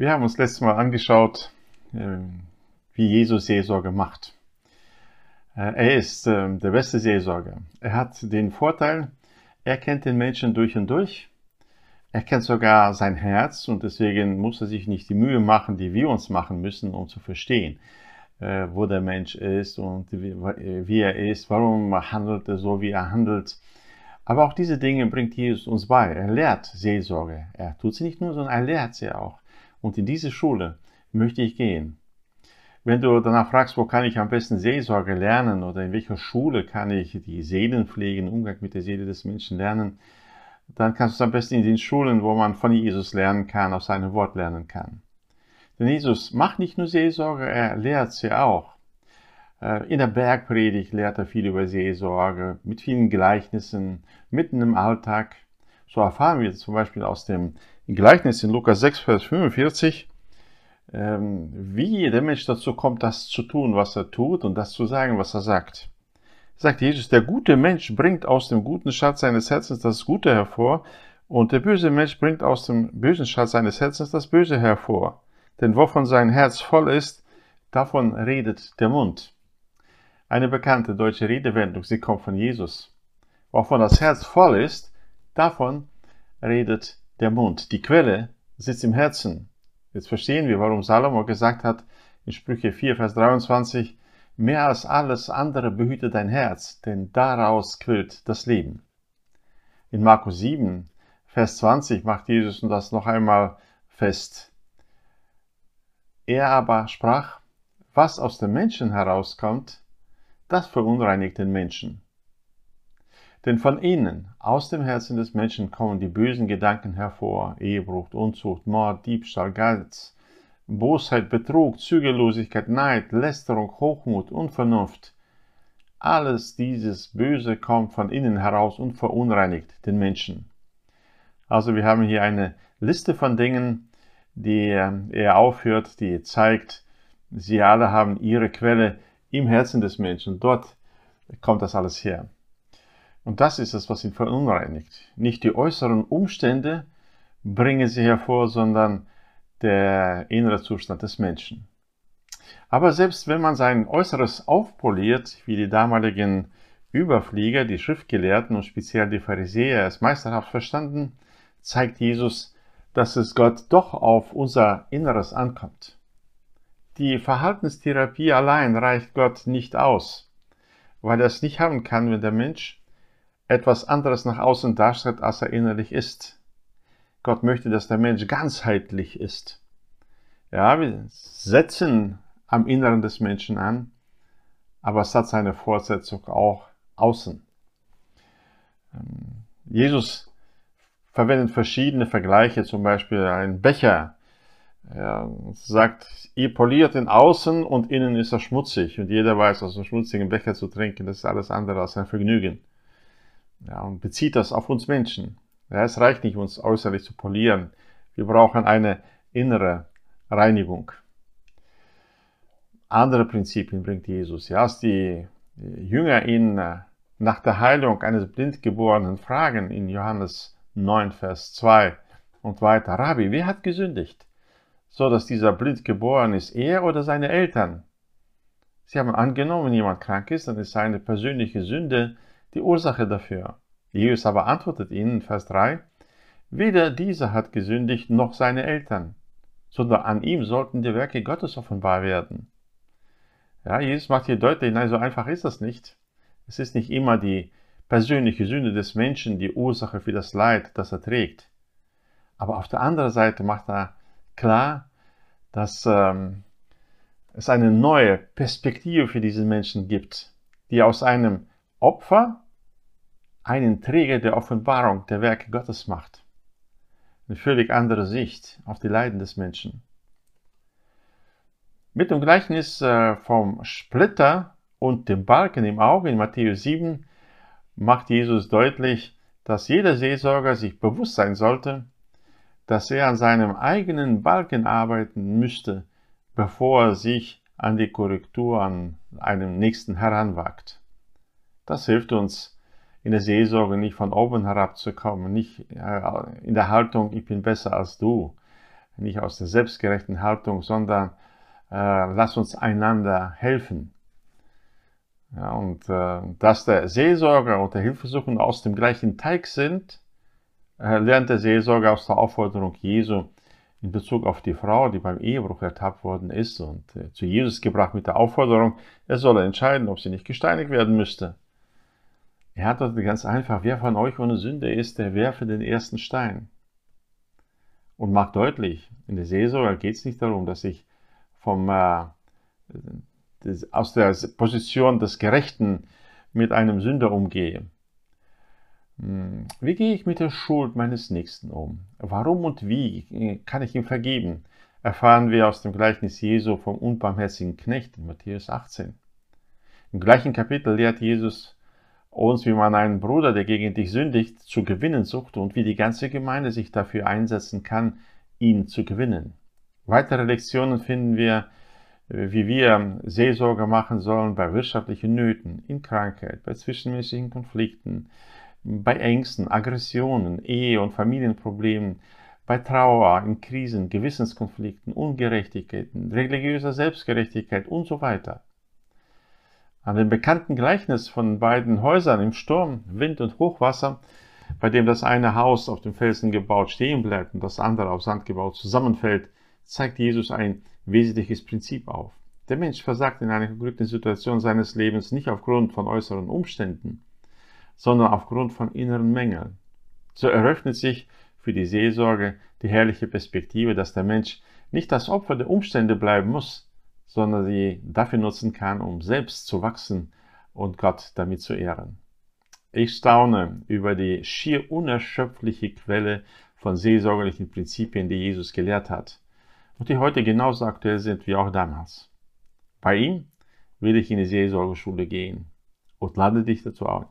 Wir haben uns letztes Mal angeschaut, ähm, wie Jesus Seelsorge macht. Äh, er ist ähm, der beste Seelsorger. Er hat den Vorteil, er kennt den Menschen durch und durch. Er kennt sogar sein Herz und deswegen muss er sich nicht die Mühe machen, die wir uns machen müssen, um zu verstehen, äh, wo der Mensch ist und wie er ist, warum handelt er so, wie er handelt. Aber auch diese Dinge bringt Jesus uns bei. Er lehrt Seelsorge. Er tut sie nicht nur, sondern er lehrt sie auch. Und in diese Schule möchte ich gehen. Wenn du danach fragst, wo kann ich am besten Seelsorge lernen oder in welcher Schule kann ich die Seelenpflege, den Umgang mit der Seele des Menschen lernen, dann kannst du es am besten in den Schulen, wo man von Jesus lernen kann, aus seinem Wort lernen kann. Denn Jesus macht nicht nur Seelsorge, er lehrt sie auch. Äh, in der Bergpredigt lehrt er viel über Seelsorge, mit vielen Gleichnissen, mitten im Alltag. So erfahren wir zum Beispiel aus dem Gleichnis in Lukas 6, Vers 45, ähm, wie der Mensch dazu kommt, das zu tun, was er tut und das zu sagen, was er sagt. Sagt Jesus, der gute Mensch bringt aus dem guten Schatz seines Herzens das Gute hervor und der böse Mensch bringt aus dem bösen Schatz seines Herzens das Böse hervor. Denn wovon sein Herz voll ist, davon redet der Mund. Eine bekannte deutsche Redewendung, sie kommt von Jesus. Wovon das Herz voll ist, davon redet der Mund. Die Quelle sitzt im Herzen. Jetzt verstehen wir, warum Salomo gesagt hat in Sprüche 4, Vers 23, mehr als alles andere behüte dein Herz, denn daraus quillt das Leben. In Markus 7, Vers 20 macht Jesus das noch einmal fest. Er aber sprach, was aus dem Menschen herauskommt, das verunreinigt den Menschen. Denn von innen, aus dem Herzen des Menschen, kommen die bösen Gedanken hervor: Ehebruch, Unzucht, Mord, Diebstahl, Geiz, Bosheit, Betrug, Zügellosigkeit, Neid, Lästerung, Hochmut, Unvernunft. Alles dieses Böse kommt von innen heraus und verunreinigt den Menschen. Also wir haben hier eine Liste von Dingen, die er aufführt, die zeigt, sie alle haben ihre Quelle im Herzen des Menschen. Dort kommt das alles her. Und das ist es, was ihn verunreinigt. Nicht die äußeren Umstände bringen sie hervor, sondern der innere Zustand des Menschen. Aber selbst wenn man sein Äußeres aufpoliert, wie die damaligen Überflieger, die Schriftgelehrten und speziell die Pharisäer es meisterhaft verstanden, zeigt Jesus, dass es Gott doch auf unser Inneres ankommt. Die Verhaltenstherapie allein reicht Gott nicht aus, weil er es nicht haben kann, wenn der Mensch etwas anderes nach außen darstellt, als er innerlich ist. Gott möchte, dass der Mensch ganzheitlich ist. Ja, wir setzen am Inneren des Menschen an, aber es hat seine Fortsetzung auch außen. Ähm, Jesus verwendet verschiedene Vergleiche, zum Beispiel ein Becher er sagt, ihr poliert ihn außen und innen ist er schmutzig. Und jeder weiß, aus einem schmutzigen Becher zu trinken, das ist alles andere als ein Vergnügen. Ja, und bezieht das auf uns Menschen. Ja, es reicht nicht, uns äußerlich zu polieren. Wir brauchen eine innere Reinigung. Andere Prinzipien bringt Jesus. Ja, als die Jünger ihn äh, nach der Heilung eines Blindgeborenen fragen in Johannes 9, Vers 2 und weiter, Rabbi, wer hat gesündigt? so dass dieser blind geboren ist, er oder seine Eltern. Sie haben angenommen, wenn jemand krank ist, dann ist seine persönliche Sünde die Ursache dafür. Jesus aber antwortet ihnen, Vers 3, weder dieser hat gesündigt, noch seine Eltern, sondern an ihm sollten die Werke Gottes offenbar werden. Ja, Jesus macht hier deutlich, nein, so einfach ist das nicht. Es ist nicht immer die persönliche Sünde des Menschen die Ursache für das Leid, das er trägt. Aber auf der anderen Seite macht er klar, dass ähm, es eine neue Perspektive für diesen Menschen gibt, die aus einem Opfer einen Träger der Offenbarung der Werke Gottes macht. Eine völlig andere Sicht auf die Leiden des Menschen. Mit dem Gleichnis äh, vom Splitter und dem Balken im Auge in Matthäus 7 macht Jesus deutlich, dass jeder Seelsorger sich bewusst sein sollte, dass er an seinem eigenen Balken arbeiten müsste, bevor er sich an die Korrektur an einem nächsten heranwagt. Das hilft uns in der Seelsorge nicht von oben herabzukommen, nicht äh, in der Haltung, ich bin besser als du, nicht aus der selbstgerechten Haltung, sondern äh, lass uns einander helfen. Ja, und äh, dass der Seelsorger und der Hilfesuchende aus dem gleichen Teig sind, äh, lernt der Seelsorger aus der Aufforderung Jesu in Bezug auf die Frau, die beim Ehebruch ertappt worden ist und äh, zu Jesus gebracht mit der Aufforderung, er solle entscheiden, ob sie nicht gesteinigt werden müsste. Er hat dort ganz einfach, wer von euch ohne Sünde ist, der werfe den ersten Stein. Und macht deutlich, in der Seelsorge geht es nicht darum, dass ich vom, äh, des, aus der Position des Gerechten mit einem Sünder umgehe. Hm, wie gehe ich mit der Schuld meines Nächsten um? Warum und wie kann ich ihm vergeben? Erfahren wir aus dem Gleichnis Jesu vom unbarmherzigen Knecht in Matthäus 18. Im gleichen Kapitel lehrt Jesus uns, wie man einen Bruder, der gegen dich sündigt, zu gewinnen sucht und wie die ganze Gemeinde sich dafür einsetzen kann, ihn zu gewinnen. Weitere Lektionen finden wir, wie wir Seelsorge machen sollen bei wirtschaftlichen Nöten, in Krankheit, bei zwischenmenschlichen Konflikten, bei Ängsten, Aggressionen, Ehe- und Familienproblemen, bei Trauer, in Krisen, Gewissenskonflikten, Ungerechtigkeiten, religiöser Selbstgerechtigkeit und so weiter. An dem bekannten Gleichnis von beiden Häusern im Sturm, Wind und Hochwasser, bei dem das eine Haus auf dem Felsen gebaut stehen bleibt und das andere auf Sand gebaut zusammenfällt, zeigt Jesus ein wesentliches Prinzip auf. Der Mensch versagt in einer geglückten Situation seines Lebens nicht aufgrund von äußeren Umständen, sondern aufgrund von inneren Mängeln. So eröffnet sich für die Seelsorge die herrliche Perspektive, dass der Mensch nicht das Opfer der Umstände bleiben muss, sondern sie dafür nutzen kann, um selbst zu wachsen und Gott damit zu ehren. Ich staune über die schier unerschöpfliche Quelle von seelsorgerlichen Prinzipien, die Jesus gelehrt hat und die heute genauso aktuell sind wie auch damals. Bei ihm will ich in die Seelsorgeschule gehen und lade dich dazu ein.